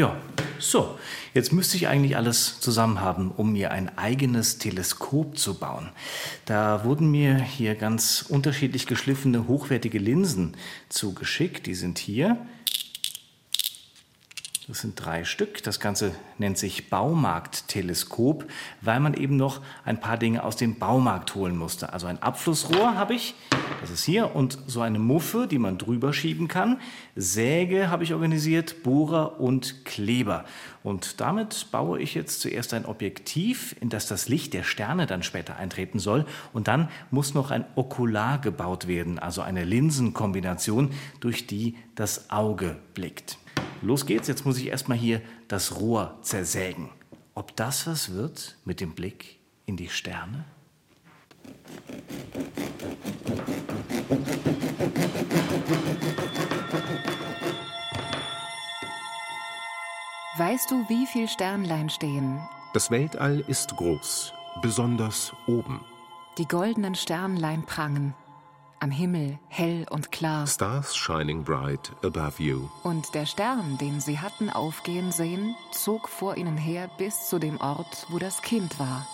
Ja, so. Jetzt müsste ich eigentlich alles zusammen haben, um mir ein eigenes Teleskop zu bauen. Da wurden mir hier ganz unterschiedlich geschliffene, hochwertige Linsen zugeschickt. Die sind hier. Das sind drei Stück. Das Ganze nennt sich Baumarktteleskop, weil man eben noch ein paar Dinge aus dem Baumarkt holen musste. Also ein Abflussrohr habe ich, das ist hier, und so eine Muffe, die man drüber schieben kann. Säge habe ich organisiert, Bohrer und Kleber. Und damit baue ich jetzt zuerst ein Objektiv, in das das Licht der Sterne dann später eintreten soll. Und dann muss noch ein Okular gebaut werden, also eine Linsenkombination, durch die das Auge blickt. Los geht's, jetzt muss ich erstmal hier das Rohr zersägen. Ob das was wird mit dem Blick in die Sterne? Weißt du, wie viel Sternlein stehen? Das Weltall ist groß, besonders oben. Die goldenen Sternlein prangen am Himmel hell und klar. Stars shining bright above you. Und der Stern, den sie hatten aufgehen sehen, zog vor ihnen her bis zu dem Ort, wo das Kind war.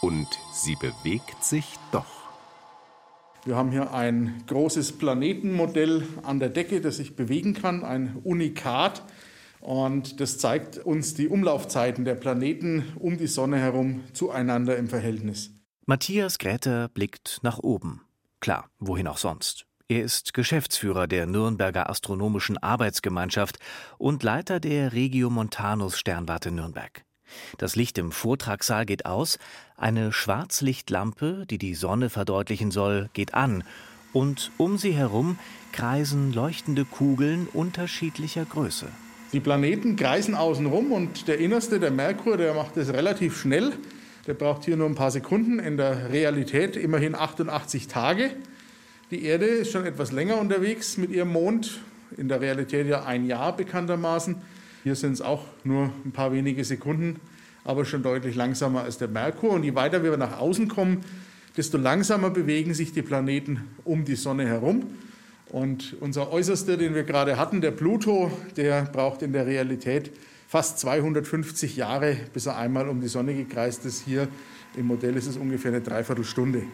Und sie bewegt sich doch. Wir haben hier ein großes Planetenmodell an der Decke, das sich bewegen kann, ein Unikat. Und das zeigt uns die Umlaufzeiten der Planeten um die Sonne herum zueinander im Verhältnis. Matthias Gräter blickt nach oben. Klar, wohin auch sonst. Er ist Geschäftsführer der Nürnberger Astronomischen Arbeitsgemeinschaft und Leiter der Regiomontanus Sternwarte Nürnberg. Das Licht im Vortragssaal geht aus, eine Schwarzlichtlampe, die die Sonne verdeutlichen soll, geht an, und um sie herum kreisen leuchtende Kugeln unterschiedlicher Größe. Die Planeten kreisen außenrum und der innerste, der Merkur, der macht es relativ schnell. Der braucht hier nur ein paar Sekunden, in der Realität immerhin 88 Tage. Die Erde ist schon etwas länger unterwegs mit ihrem Mond, in der Realität ja ein Jahr bekanntermaßen. Hier sind es auch nur ein paar wenige Sekunden, aber schon deutlich langsamer als der Merkur. Und je weiter wir nach außen kommen, desto langsamer bewegen sich die Planeten um die Sonne herum. Und unser Äußerster, den wir gerade hatten, der Pluto, der braucht in der Realität fast 250 Jahre, bis er einmal um die Sonne gekreist ist. Hier im Modell ist es ungefähr eine Dreiviertelstunde.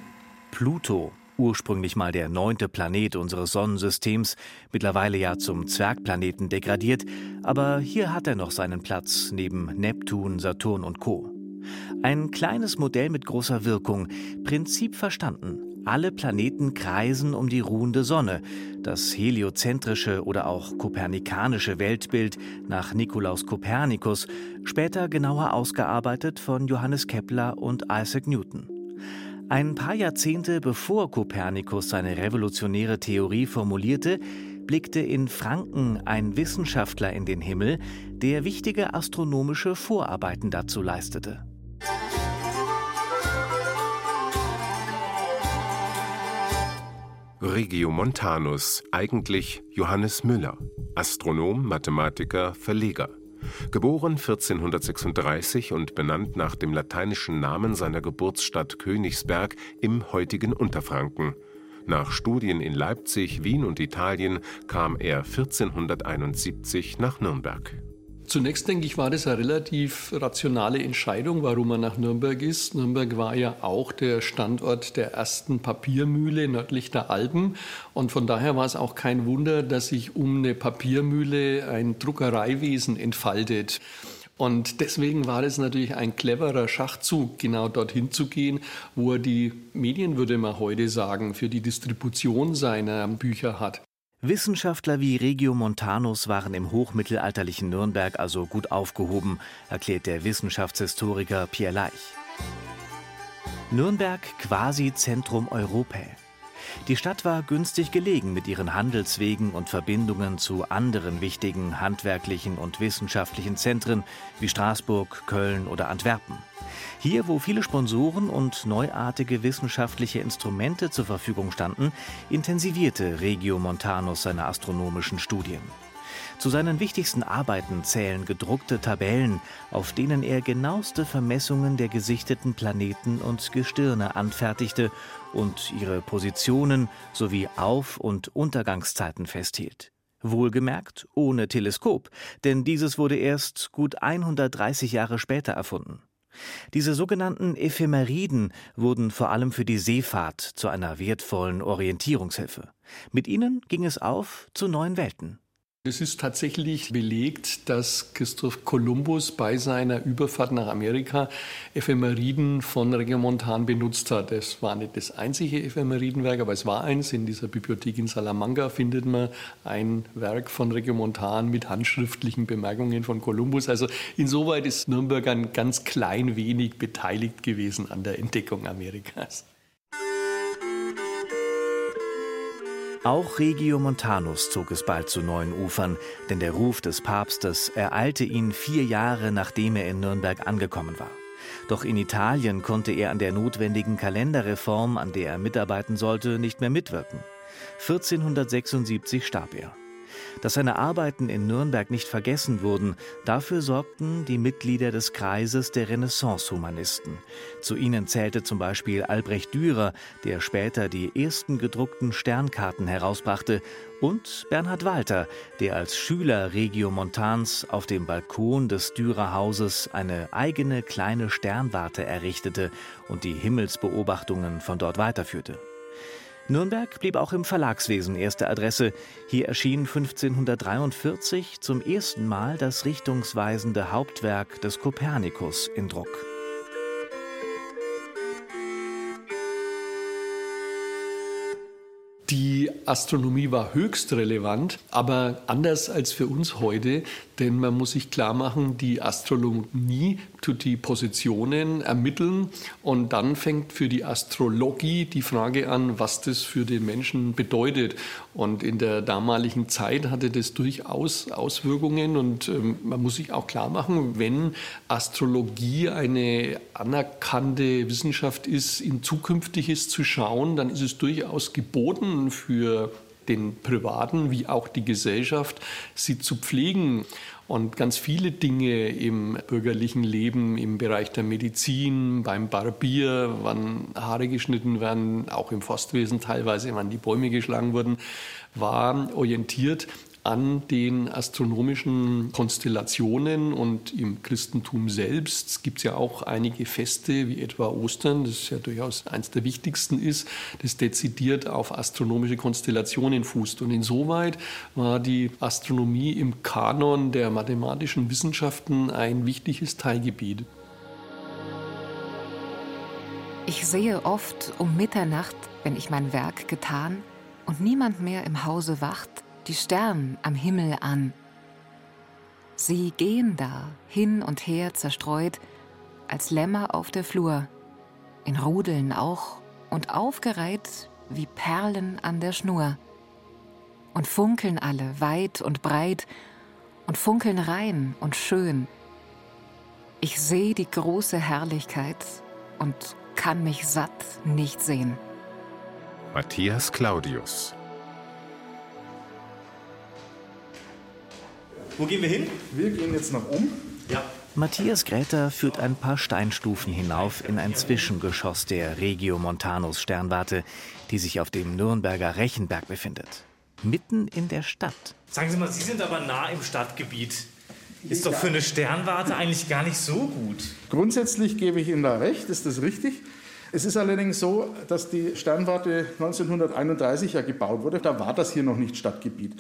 Pluto, ursprünglich mal der neunte Planet unseres Sonnensystems, mittlerweile ja zum Zwergplaneten degradiert, aber hier hat er noch seinen Platz neben Neptun, Saturn und Co. Ein kleines Modell mit großer Wirkung, Prinzip verstanden. Alle Planeten kreisen um die ruhende Sonne. Das heliozentrische oder auch kopernikanische Weltbild nach Nikolaus Kopernikus, später genauer ausgearbeitet von Johannes Kepler und Isaac Newton. Ein paar Jahrzehnte bevor Kopernikus seine revolutionäre Theorie formulierte, blickte in Franken ein Wissenschaftler in den Himmel, der wichtige astronomische Vorarbeiten dazu leistete. Regiomontanus, eigentlich Johannes Müller, Astronom, Mathematiker, Verleger. Geboren 1436 und benannt nach dem lateinischen Namen seiner Geburtsstadt Königsberg im heutigen Unterfranken. Nach Studien in Leipzig, Wien und Italien kam er 1471 nach Nürnberg. Zunächst denke ich, war das eine relativ rationale Entscheidung, warum er nach Nürnberg ist. Nürnberg war ja auch der Standort der ersten Papiermühle nördlich der Alpen. Und von daher war es auch kein Wunder, dass sich um eine Papiermühle ein Druckereiwesen entfaltet. Und deswegen war es natürlich ein cleverer Schachzug, genau dorthin zu gehen, wo er die Medien, würde man heute sagen, für die Distribution seiner Bücher hat. Wissenschaftler wie Regiomontanus waren im hochmittelalterlichen Nürnberg also gut aufgehoben, erklärt der Wissenschaftshistoriker Pierre Leich. Nürnberg quasi Zentrum Europae. Die Stadt war günstig gelegen mit ihren Handelswegen und Verbindungen zu anderen wichtigen handwerklichen und wissenschaftlichen Zentren wie Straßburg, Köln oder Antwerpen. Hier, wo viele Sponsoren und neuartige wissenschaftliche Instrumente zur Verfügung standen, intensivierte Regio Montanus seine astronomischen Studien. Zu seinen wichtigsten Arbeiten zählen gedruckte Tabellen, auf denen er genaueste Vermessungen der gesichteten Planeten und Gestirne anfertigte und ihre Positionen sowie Auf- und Untergangszeiten festhielt. Wohlgemerkt ohne Teleskop, denn dieses wurde erst gut 130 Jahre später erfunden. Diese sogenannten Ephemeriden wurden vor allem für die Seefahrt zu einer wertvollen Orientierungshilfe. Mit ihnen ging es auf zu neuen Welten. Es ist tatsächlich belegt, dass Christoph Kolumbus bei seiner Überfahrt nach Amerika Ephemeriden von Regiomontan benutzt hat. Es war nicht das einzige Ephemeridenwerk, aber es war eins. In dieser Bibliothek in Salamanca findet man ein Werk von Regiomontan mit handschriftlichen Bemerkungen von Kolumbus. Also insoweit ist Nürnberg ein ganz klein wenig beteiligt gewesen an der Entdeckung Amerikas. Auch Regiomontanus zog es bald zu neuen Ufern, denn der Ruf des Papstes ereilte ihn vier Jahre nachdem er in Nürnberg angekommen war. Doch in Italien konnte er an der notwendigen Kalenderreform, an der er mitarbeiten sollte, nicht mehr mitwirken. 1476 starb er. Dass seine Arbeiten in Nürnberg nicht vergessen wurden, dafür sorgten die Mitglieder des Kreises der Renaissance-Humanisten. Zu ihnen zählte zum Beispiel Albrecht Dürer, der später die ersten gedruckten Sternkarten herausbrachte, und Bernhard Walter, der als Schüler Regiomontans auf dem Balkon des Dürerhauses eine eigene kleine Sternwarte errichtete und die Himmelsbeobachtungen von dort weiterführte. Nürnberg blieb auch im Verlagswesen erste Adresse. Hier erschien 1543 zum ersten Mal das richtungsweisende Hauptwerk des Kopernikus in Druck. Die Astronomie war höchst relevant, aber anders als für uns heute, denn man muss sich klar machen, die Astronomie tut die Positionen ermitteln und dann fängt für die Astrologie die Frage an, was das für den Menschen bedeutet. Und in der damaligen Zeit hatte das durchaus Auswirkungen und ähm, man muss sich auch klar machen, wenn Astrologie eine anerkannte Wissenschaft ist, in Zukünftiges zu schauen, dann ist es durchaus geboten für den Privaten wie auch die Gesellschaft, sie zu pflegen. Und ganz viele Dinge im bürgerlichen Leben, im Bereich der Medizin, beim Barbier, wann Haare geschnitten werden, auch im Forstwesen teilweise, wann die Bäume geschlagen wurden, war orientiert an den astronomischen Konstellationen und im Christentum selbst gibt es ja auch einige Feste, wie etwa Ostern, das ja durchaus eines der wichtigsten ist, das dezidiert auf astronomische Konstellationen fußt. Und insoweit war die Astronomie im Kanon der mathematischen Wissenschaften ein wichtiges Teilgebiet. Ich sehe oft um Mitternacht, wenn ich mein Werk getan und niemand mehr im Hause wacht, die Stern am Himmel an. Sie gehen da hin und her zerstreut, als Lämmer auf der Flur, in Rudeln auch und aufgereiht wie Perlen an der Schnur. Und funkeln alle weit und breit und funkeln rein und schön. Ich sehe die große Herrlichkeit und kann mich satt nicht sehen. Matthias Claudius Wo gehen wir hin? Wir gehen jetzt nach oben. Ja. Matthias Gräter führt ein paar Steinstufen hinauf in ein Zwischengeschoss der Regio Montanus Sternwarte, die sich auf dem Nürnberger Rechenberg befindet. Mitten in der Stadt. Sagen Sie mal, Sie sind aber nah im Stadtgebiet. Ist doch für eine Sternwarte eigentlich gar nicht so gut. Grundsätzlich gebe ich Ihnen da recht, ist das richtig. Es ist allerdings so, dass die Sternwarte 1931 ja gebaut wurde. Da war das hier noch nicht Stadtgebiet.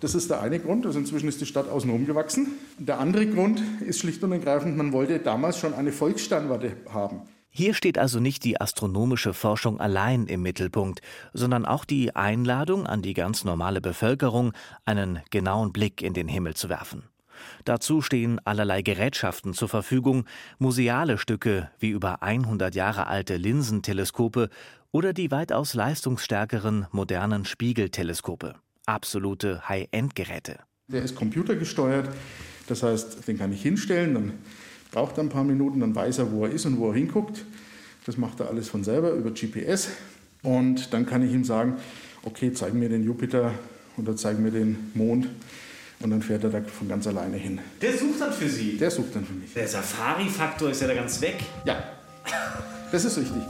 Das ist der eine Grund. Also inzwischen ist die Stadt außenrum gewachsen. Der andere Grund ist schlicht und ergreifend, man wollte damals schon eine Volkssternwarte haben. Hier steht also nicht die astronomische Forschung allein im Mittelpunkt, sondern auch die Einladung an die ganz normale Bevölkerung, einen genauen Blick in den Himmel zu werfen. Dazu stehen allerlei Gerätschaften zur Verfügung, museale Stücke wie über 100 Jahre alte Linsenteleskope oder die weitaus leistungsstärkeren modernen Spiegelteleskope absolute High-End-Geräte. Der ist computergesteuert, das heißt, den kann ich hinstellen, dann braucht er ein paar Minuten, dann weiß er, wo er ist und wo er hinguckt. Das macht er alles von selber über GPS. Und dann kann ich ihm sagen, okay, zeig mir den Jupiter oder zeig mir den Mond. Und dann fährt er da von ganz alleine hin. Der sucht dann für Sie? Der sucht dann für mich. Der Safari-Faktor ist ja da ganz weg. Ja, das ist richtig.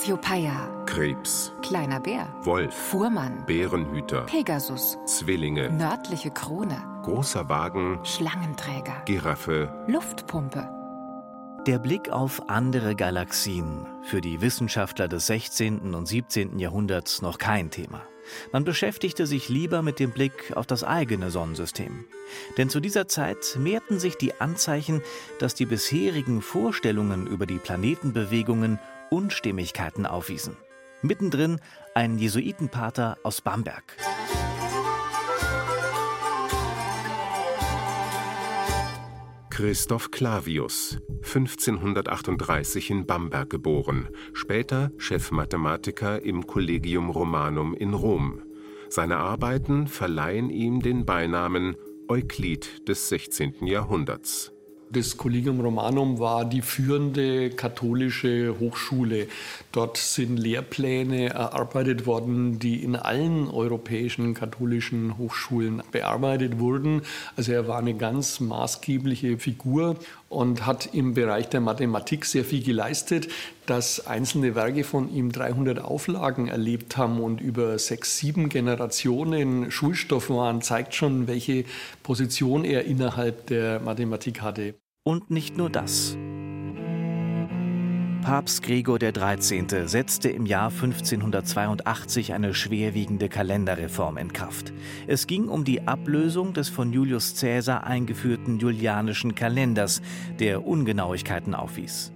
Cassiopeia, Krebs, kleiner Bär, Wolf, Fuhrmann, Bärenhüter, Pegasus, Zwillinge, nördliche Krone, großer Wagen, Schlangenträger, Giraffe, Luftpumpe. Der Blick auf andere Galaxien, für die Wissenschaftler des 16. und 17. Jahrhunderts noch kein Thema. Man beschäftigte sich lieber mit dem Blick auf das eigene Sonnensystem. Denn zu dieser Zeit mehrten sich die Anzeichen, dass die bisherigen Vorstellungen über die Planetenbewegungen Unstimmigkeiten aufwiesen. Mittendrin ein Jesuitenpater aus Bamberg. Christoph Clavius, 1538 in Bamberg geboren, später Chefmathematiker im Collegium Romanum in Rom. Seine Arbeiten verleihen ihm den Beinamen Euklid des 16. Jahrhunderts. Das Collegium Romanum war die führende katholische Hochschule. Dort sind Lehrpläne erarbeitet worden, die in allen europäischen katholischen Hochschulen bearbeitet wurden. Also er war eine ganz maßgebliche Figur und hat im Bereich der Mathematik sehr viel geleistet. Dass einzelne Werke von ihm 300 Auflagen erlebt haben und über sechs, sieben Generationen Schulstoff waren, zeigt schon, welche Position er innerhalb der Mathematik hatte. Und nicht nur das. Papst Gregor XIII. setzte im Jahr 1582 eine schwerwiegende Kalenderreform in Kraft. Es ging um die Ablösung des von Julius Caesar eingeführten julianischen Kalenders, der Ungenauigkeiten aufwies.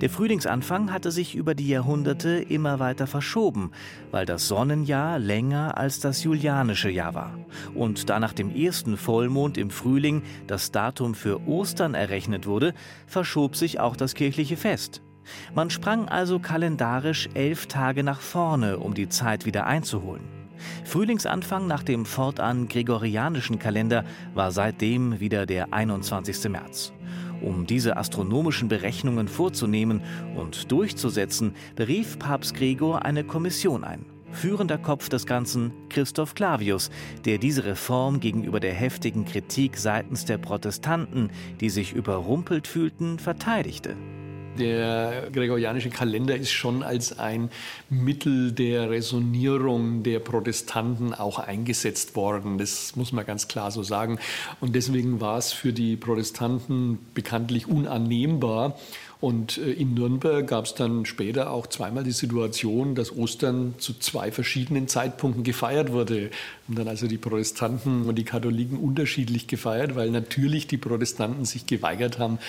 Der Frühlingsanfang hatte sich über die Jahrhunderte immer weiter verschoben, weil das Sonnenjahr länger als das julianische Jahr war. Und da nach dem ersten Vollmond im Frühling das Datum für Ostern errechnet wurde, verschob sich auch das kirchliche Fest. Man sprang also kalendarisch elf Tage nach vorne, um die Zeit wieder einzuholen. Frühlingsanfang nach dem fortan gregorianischen Kalender war seitdem wieder der 21. März. Um diese astronomischen Berechnungen vorzunehmen und durchzusetzen, berief Papst Gregor eine Kommission ein. Führender Kopf des Ganzen Christoph Clavius, der diese Reform gegenüber der heftigen Kritik seitens der Protestanten, die sich überrumpelt fühlten, verteidigte. Der gregorianische Kalender ist schon als ein Mittel der Resonierung der Protestanten auch eingesetzt worden. Das muss man ganz klar so sagen. Und deswegen war es für die Protestanten bekanntlich unannehmbar. Und äh, in Nürnberg gab es dann später auch zweimal die Situation, dass Ostern zu zwei verschiedenen Zeitpunkten gefeiert wurde. Und dann also die Protestanten und die Katholiken unterschiedlich gefeiert, weil natürlich die Protestanten sich geweigert haben,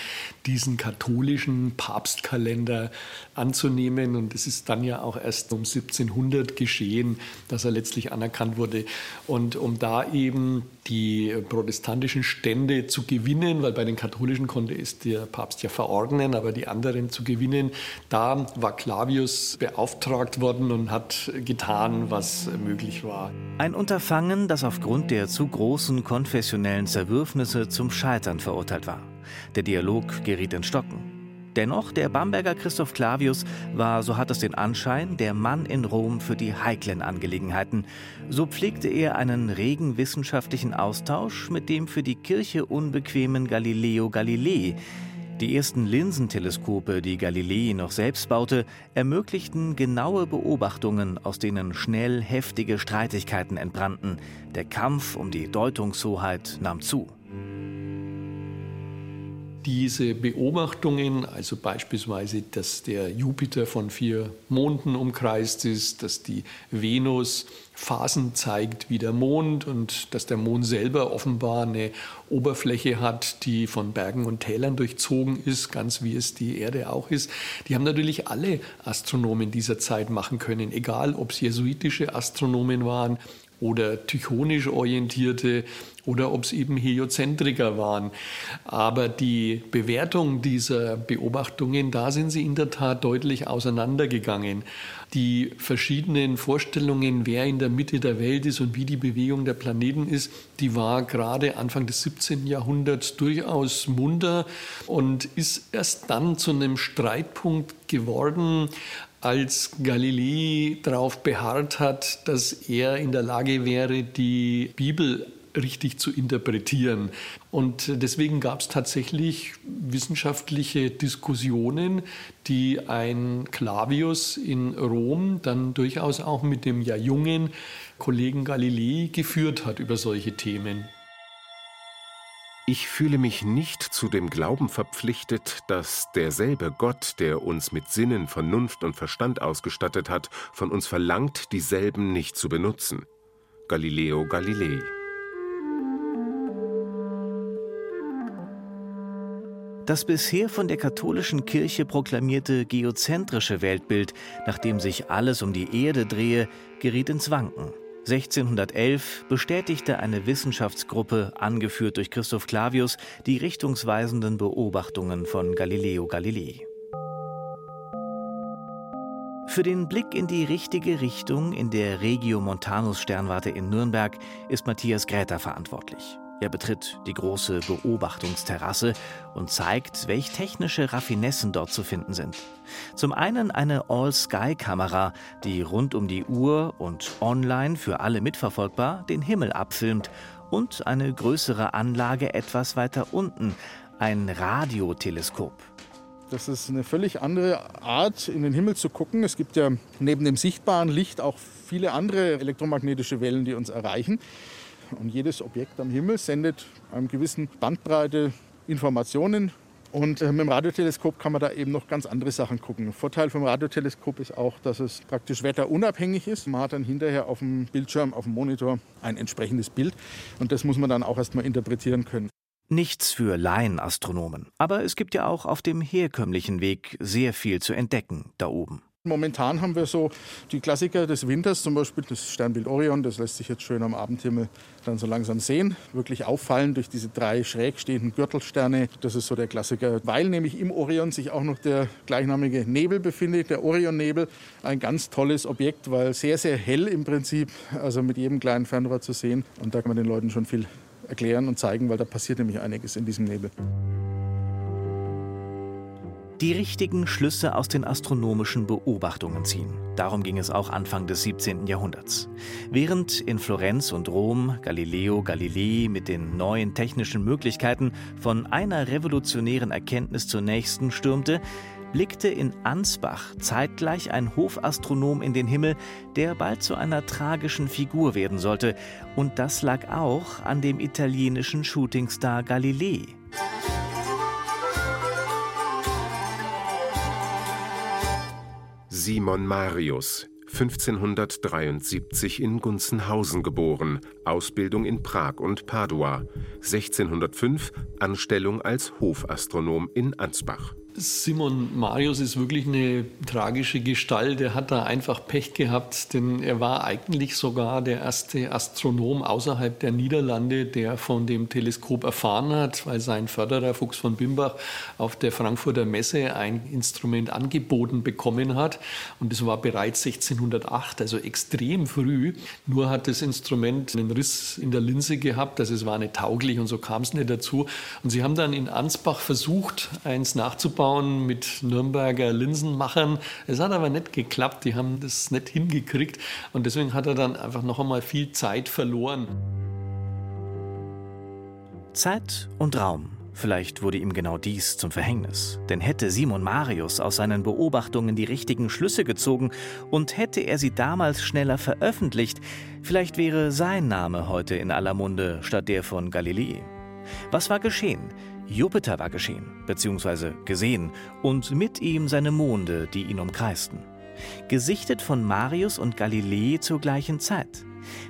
diesen katholischen Papstkalender anzunehmen. Und es ist dann ja auch erst um 1700 geschehen, dass er letztlich anerkannt wurde. Und um da eben die protestantischen Stände zu gewinnen, weil bei den katholischen konnte es der Papst ja verordnen, aber die anderen zu gewinnen, da war Clavius beauftragt worden und hat getan, was möglich war. Ein Unterfangen, das aufgrund der zu großen konfessionellen Zerwürfnisse zum Scheitern verurteilt war. Der Dialog geriet in Stocken. Dennoch, der Bamberger Christoph Clavius war, so hat es den Anschein, der Mann in Rom für die heiklen Angelegenheiten. So pflegte er einen regen wissenschaftlichen Austausch mit dem für die Kirche unbequemen Galileo Galilei. Die ersten Linsenteleskope, die Galilei noch selbst baute, ermöglichten genaue Beobachtungen, aus denen schnell heftige Streitigkeiten entbrannten. Der Kampf um die Deutungshoheit nahm zu. Diese Beobachtungen, also beispielsweise, dass der Jupiter von vier Monden umkreist ist, dass die Venus Phasen zeigt wie der Mond und dass der Mond selber offenbar eine Oberfläche hat, die von Bergen und Tälern durchzogen ist, ganz wie es die Erde auch ist. Die haben natürlich alle Astronomen dieser Zeit machen können, egal ob es jesuitische Astronomen waren oder tychonisch orientierte oder ob es eben Heliozentriker waren. Aber die Bewertung dieser Beobachtungen, da sind sie in der Tat deutlich auseinandergegangen. Die verschiedenen Vorstellungen, wer in der Mitte der Welt ist und wie die Bewegung der Planeten ist, die war gerade Anfang des 17. Jahrhunderts durchaus munter und ist erst dann zu einem Streitpunkt geworden, als Galilei darauf beharrt hat, dass er in der Lage wäre, die Bibel richtig zu interpretieren. Und deswegen gab es tatsächlich wissenschaftliche Diskussionen, die ein Clavius in Rom dann durchaus auch mit dem ja jungen Kollegen Galilei geführt hat über solche Themen. Ich fühle mich nicht zu dem Glauben verpflichtet, dass derselbe Gott, der uns mit Sinnen, Vernunft und Verstand ausgestattet hat, von uns verlangt, dieselben nicht zu benutzen. Galileo Galilei Das bisher von der katholischen Kirche proklamierte geozentrische Weltbild, nach dem sich alles um die Erde drehe, geriet ins Wanken. 1611 bestätigte eine Wissenschaftsgruppe, angeführt durch Christoph Clavius, die richtungsweisenden Beobachtungen von Galileo Galilei. Für den Blick in die richtige Richtung in der Regio Montanus Sternwarte in Nürnberg ist Matthias Gräter verantwortlich. Er betritt die große Beobachtungsterrasse und zeigt, welch technische Raffinessen dort zu finden sind. Zum einen eine All-Sky-Kamera, die rund um die Uhr und online für alle mitverfolgbar den Himmel abfilmt und eine größere Anlage etwas weiter unten, ein Radioteleskop. Das ist eine völlig andere Art, in den Himmel zu gucken. Es gibt ja neben dem sichtbaren Licht auch viele andere elektromagnetische Wellen, die uns erreichen. Und jedes Objekt am Himmel sendet einem gewissen Bandbreite Informationen. Und äh, mit dem Radioteleskop kann man da eben noch ganz andere Sachen gucken. Der Vorteil vom Radioteleskop ist auch, dass es praktisch wetterunabhängig ist. Man hat dann hinterher auf dem Bildschirm, auf dem Monitor ein entsprechendes Bild. Und das muss man dann auch erstmal interpretieren können. Nichts für Laienastronomen. Aber es gibt ja auch auf dem herkömmlichen Weg sehr viel zu entdecken da oben. Momentan haben wir so die Klassiker des Winters, zum Beispiel das Sternbild Orion, das lässt sich jetzt schön am Abendhimmel dann so langsam sehen. Wirklich auffallen durch diese drei schräg stehenden Gürtelsterne. Das ist so der Klassiker, weil nämlich im Orion sich auch noch der gleichnamige Nebel befindet, der Orionnebel. Ein ganz tolles Objekt, weil sehr, sehr hell im Prinzip, also mit jedem kleinen Fernrohr zu sehen. Und da kann man den Leuten schon viel erklären und zeigen, weil da passiert nämlich einiges in diesem Nebel die richtigen Schlüsse aus den astronomischen Beobachtungen ziehen. Darum ging es auch Anfang des 17. Jahrhunderts. Während in Florenz und Rom Galileo Galilei mit den neuen technischen Möglichkeiten von einer revolutionären Erkenntnis zur nächsten stürmte, blickte in Ansbach zeitgleich ein Hofastronom in den Himmel, der bald zu einer tragischen Figur werden sollte. Und das lag auch an dem italienischen Shootingstar Galilei. Simon Marius, 1573 in Gunzenhausen geboren, Ausbildung in Prag und Padua, 1605 Anstellung als Hofastronom in Ansbach. Simon Marius ist wirklich eine tragische Gestalt. Er hat da einfach Pech gehabt, denn er war eigentlich sogar der erste Astronom außerhalb der Niederlande, der von dem Teleskop erfahren hat, weil sein Förderer Fuchs von Bimbach auf der Frankfurter Messe ein Instrument angeboten bekommen hat. Und das war bereits 1608, also extrem früh. Nur hat das Instrument einen Riss in der Linse gehabt, also es war nicht tauglich und so kam es nicht dazu. Und sie haben dann in Ansbach versucht, eins nachzubauen aufbauen mit Nürnberger Linsenmachern. Es hat aber nicht geklappt, die haben das nicht hingekriegt und deswegen hat er dann einfach noch einmal viel Zeit verloren. Zeit und Raum. Vielleicht wurde ihm genau dies zum Verhängnis. Denn hätte Simon Marius aus seinen Beobachtungen die richtigen Schlüsse gezogen und hätte er sie damals schneller veröffentlicht, vielleicht wäre sein Name heute in aller Munde statt der von Galilei. Was war geschehen? Jupiter war geschehen, beziehungsweise gesehen, und mit ihm seine Monde, die ihn umkreisten. Gesichtet von Marius und Galilei zur gleichen Zeit.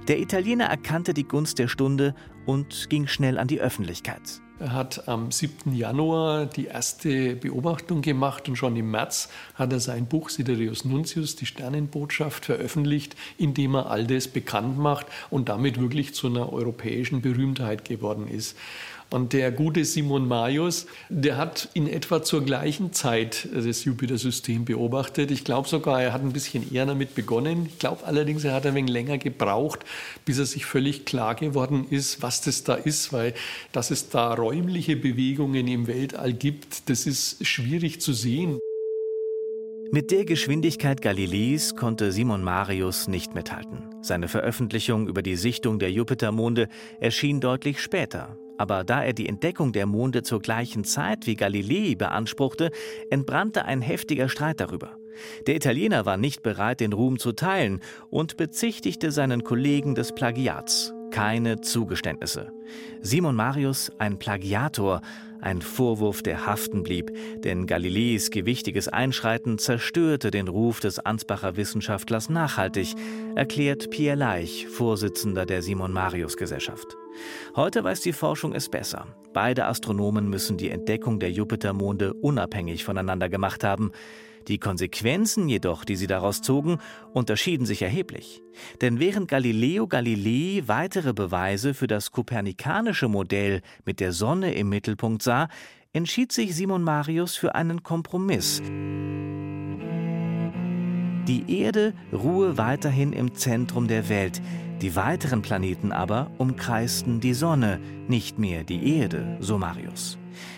Der Italiener erkannte die Gunst der Stunde und ging schnell an die Öffentlichkeit. Er hat am 7. Januar die erste Beobachtung gemacht und schon im März hat er sein Buch Sidereus Nuntius, die Sternenbotschaft, veröffentlicht, in dem er all das bekannt macht und damit wirklich zu einer europäischen Berühmtheit geworden ist. Und der gute Simon Marius, der hat in etwa zur gleichen Zeit das Jupiter-System beobachtet. Ich glaube sogar, er hat ein bisschen eher damit begonnen. Ich glaube allerdings, er hat ein wenig länger gebraucht, bis er sich völlig klar geworden ist, was das da ist, weil dass es da räumliche Bewegungen im Weltall gibt, das ist schwierig zu sehen. Mit der Geschwindigkeit Galileis konnte Simon Marius nicht mithalten. Seine Veröffentlichung über die Sichtung der Jupitermonde erschien deutlich später. Aber da er die Entdeckung der Monde zur gleichen Zeit wie Galilei beanspruchte, entbrannte ein heftiger Streit darüber. Der Italiener war nicht bereit, den Ruhm zu teilen und bezichtigte seinen Kollegen des Plagiats. Keine Zugeständnisse. Simon Marius ein Plagiator, ein Vorwurf, der haften blieb, denn Galileis gewichtiges Einschreiten zerstörte den Ruf des Ansbacher Wissenschaftlers nachhaltig, erklärt Pierre Leich, Vorsitzender der Simon Marius Gesellschaft. Heute weiß die Forschung es besser. Beide Astronomen müssen die Entdeckung der Jupitermonde unabhängig voneinander gemacht haben. Die Konsequenzen jedoch, die sie daraus zogen, unterschieden sich erheblich. Denn während Galileo Galilei weitere Beweise für das kopernikanische Modell mit der Sonne im Mittelpunkt sah, entschied sich Simon Marius für einen Kompromiss. Die Erde ruhe weiterhin im Zentrum der Welt, die weiteren Planeten aber umkreisten die Sonne, nicht mehr die Erde, so Marius.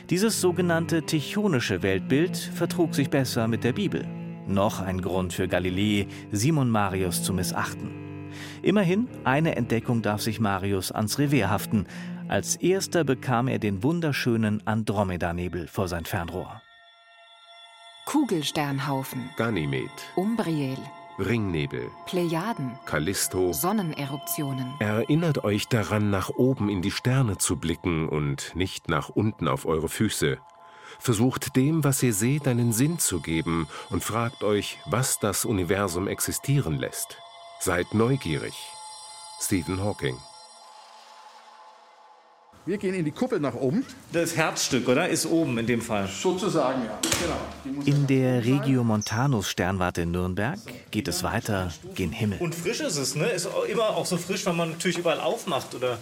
Dieses sogenannte tichonische Weltbild vertrug sich besser mit der Bibel. Noch ein Grund für Galilei, Simon Marius zu missachten. Immerhin, eine Entdeckung darf sich Marius ans Revier haften. Als erster bekam er den wunderschönen Andromeda-Nebel vor sein Fernrohr. Kugelsternhaufen. Ganymed. Umbriel. Ringnebel, Plejaden, Callisto. Sonneneruptionen. Erinnert euch daran, nach oben in die Sterne zu blicken und nicht nach unten auf eure Füße. Versucht dem, was ihr seht, einen Sinn zu geben und fragt euch, was das Universum existieren lässt. Seid neugierig. Stephen Hawking wir gehen in die Kuppel nach oben. Das Herzstück, oder? Ist oben in dem Fall. Sozusagen, ja. Genau. In der Regiomontanus Sternwarte in Nürnberg geht es weiter gen Himmel. Und frisch ist es, ne? Ist immer auch so frisch, weil man natürlich überall aufmacht, oder?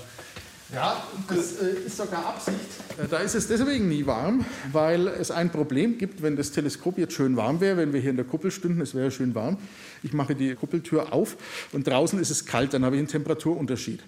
Ja, das äh, ist sogar Absicht. Äh, da ist es deswegen nie warm, weil es ein Problem gibt, wenn das Teleskop jetzt schön warm wäre, wenn wir hier in der Kuppel stünden, es wäre schön warm. Ich mache die Kuppeltür auf und draußen ist es kalt, dann habe ich einen Temperaturunterschied.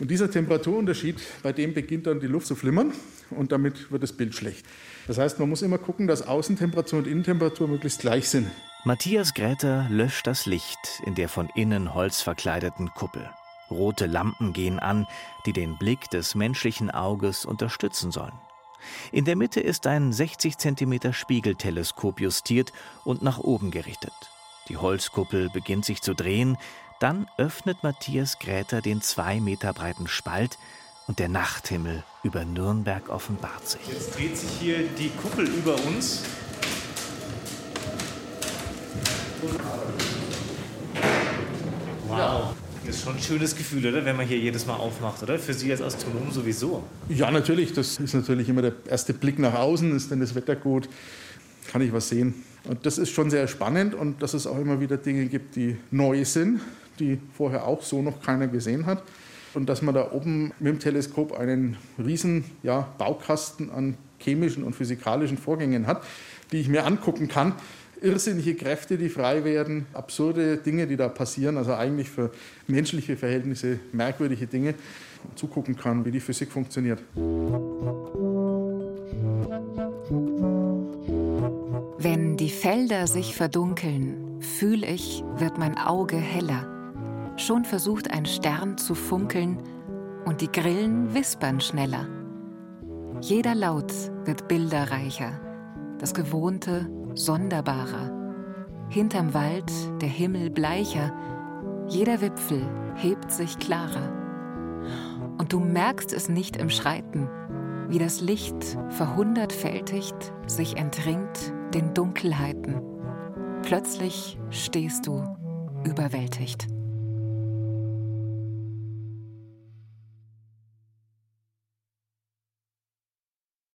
Und dieser Temperaturunterschied, bei dem beginnt dann die Luft zu flimmern und damit wird das Bild schlecht. Das heißt, man muss immer gucken, dass Außentemperatur und Innentemperatur möglichst gleich sind. Matthias Gräter löscht das Licht in der von innen holzverkleideten Kuppel. Rote Lampen gehen an, die den Blick des menschlichen Auges unterstützen sollen. In der Mitte ist ein 60 cm Spiegelteleskop justiert und nach oben gerichtet. Die Holzkuppel beginnt sich zu drehen, dann öffnet Matthias Gräter den zwei Meter breiten Spalt und der Nachthimmel über Nürnberg offenbart sich. Jetzt dreht sich hier die Kuppel über uns. Wow. Das ist schon ein schönes Gefühl, oder? Wenn man hier jedes Mal aufmacht, oder? Für Sie als Astronom sowieso. Ja, natürlich. Das ist natürlich immer der erste Blick nach außen. Ist denn das Wetter gut? Kann ich was sehen? Und das ist schon sehr spannend und dass es auch immer wieder Dinge gibt, die neu sind die vorher auch so noch keiner gesehen hat. Und dass man da oben mit dem Teleskop einen riesen ja, Baukasten an chemischen und physikalischen Vorgängen hat, die ich mir angucken kann. Irrsinnige Kräfte, die frei werden, absurde Dinge, die da passieren, also eigentlich für menschliche Verhältnisse merkwürdige Dinge, und zugucken kann, wie die Physik funktioniert. Wenn die Felder sich verdunkeln, fühle ich, wird mein Auge heller. Schon versucht ein Stern zu funkeln und die Grillen wispern schneller. Jeder Laut wird bilderreicher, das Gewohnte sonderbarer. Hinterm Wald der Himmel bleicher, jeder Wipfel hebt sich klarer. Und du merkst es nicht im Schreiten, wie das Licht verhundertfältigt sich entringt den Dunkelheiten. Plötzlich stehst du überwältigt.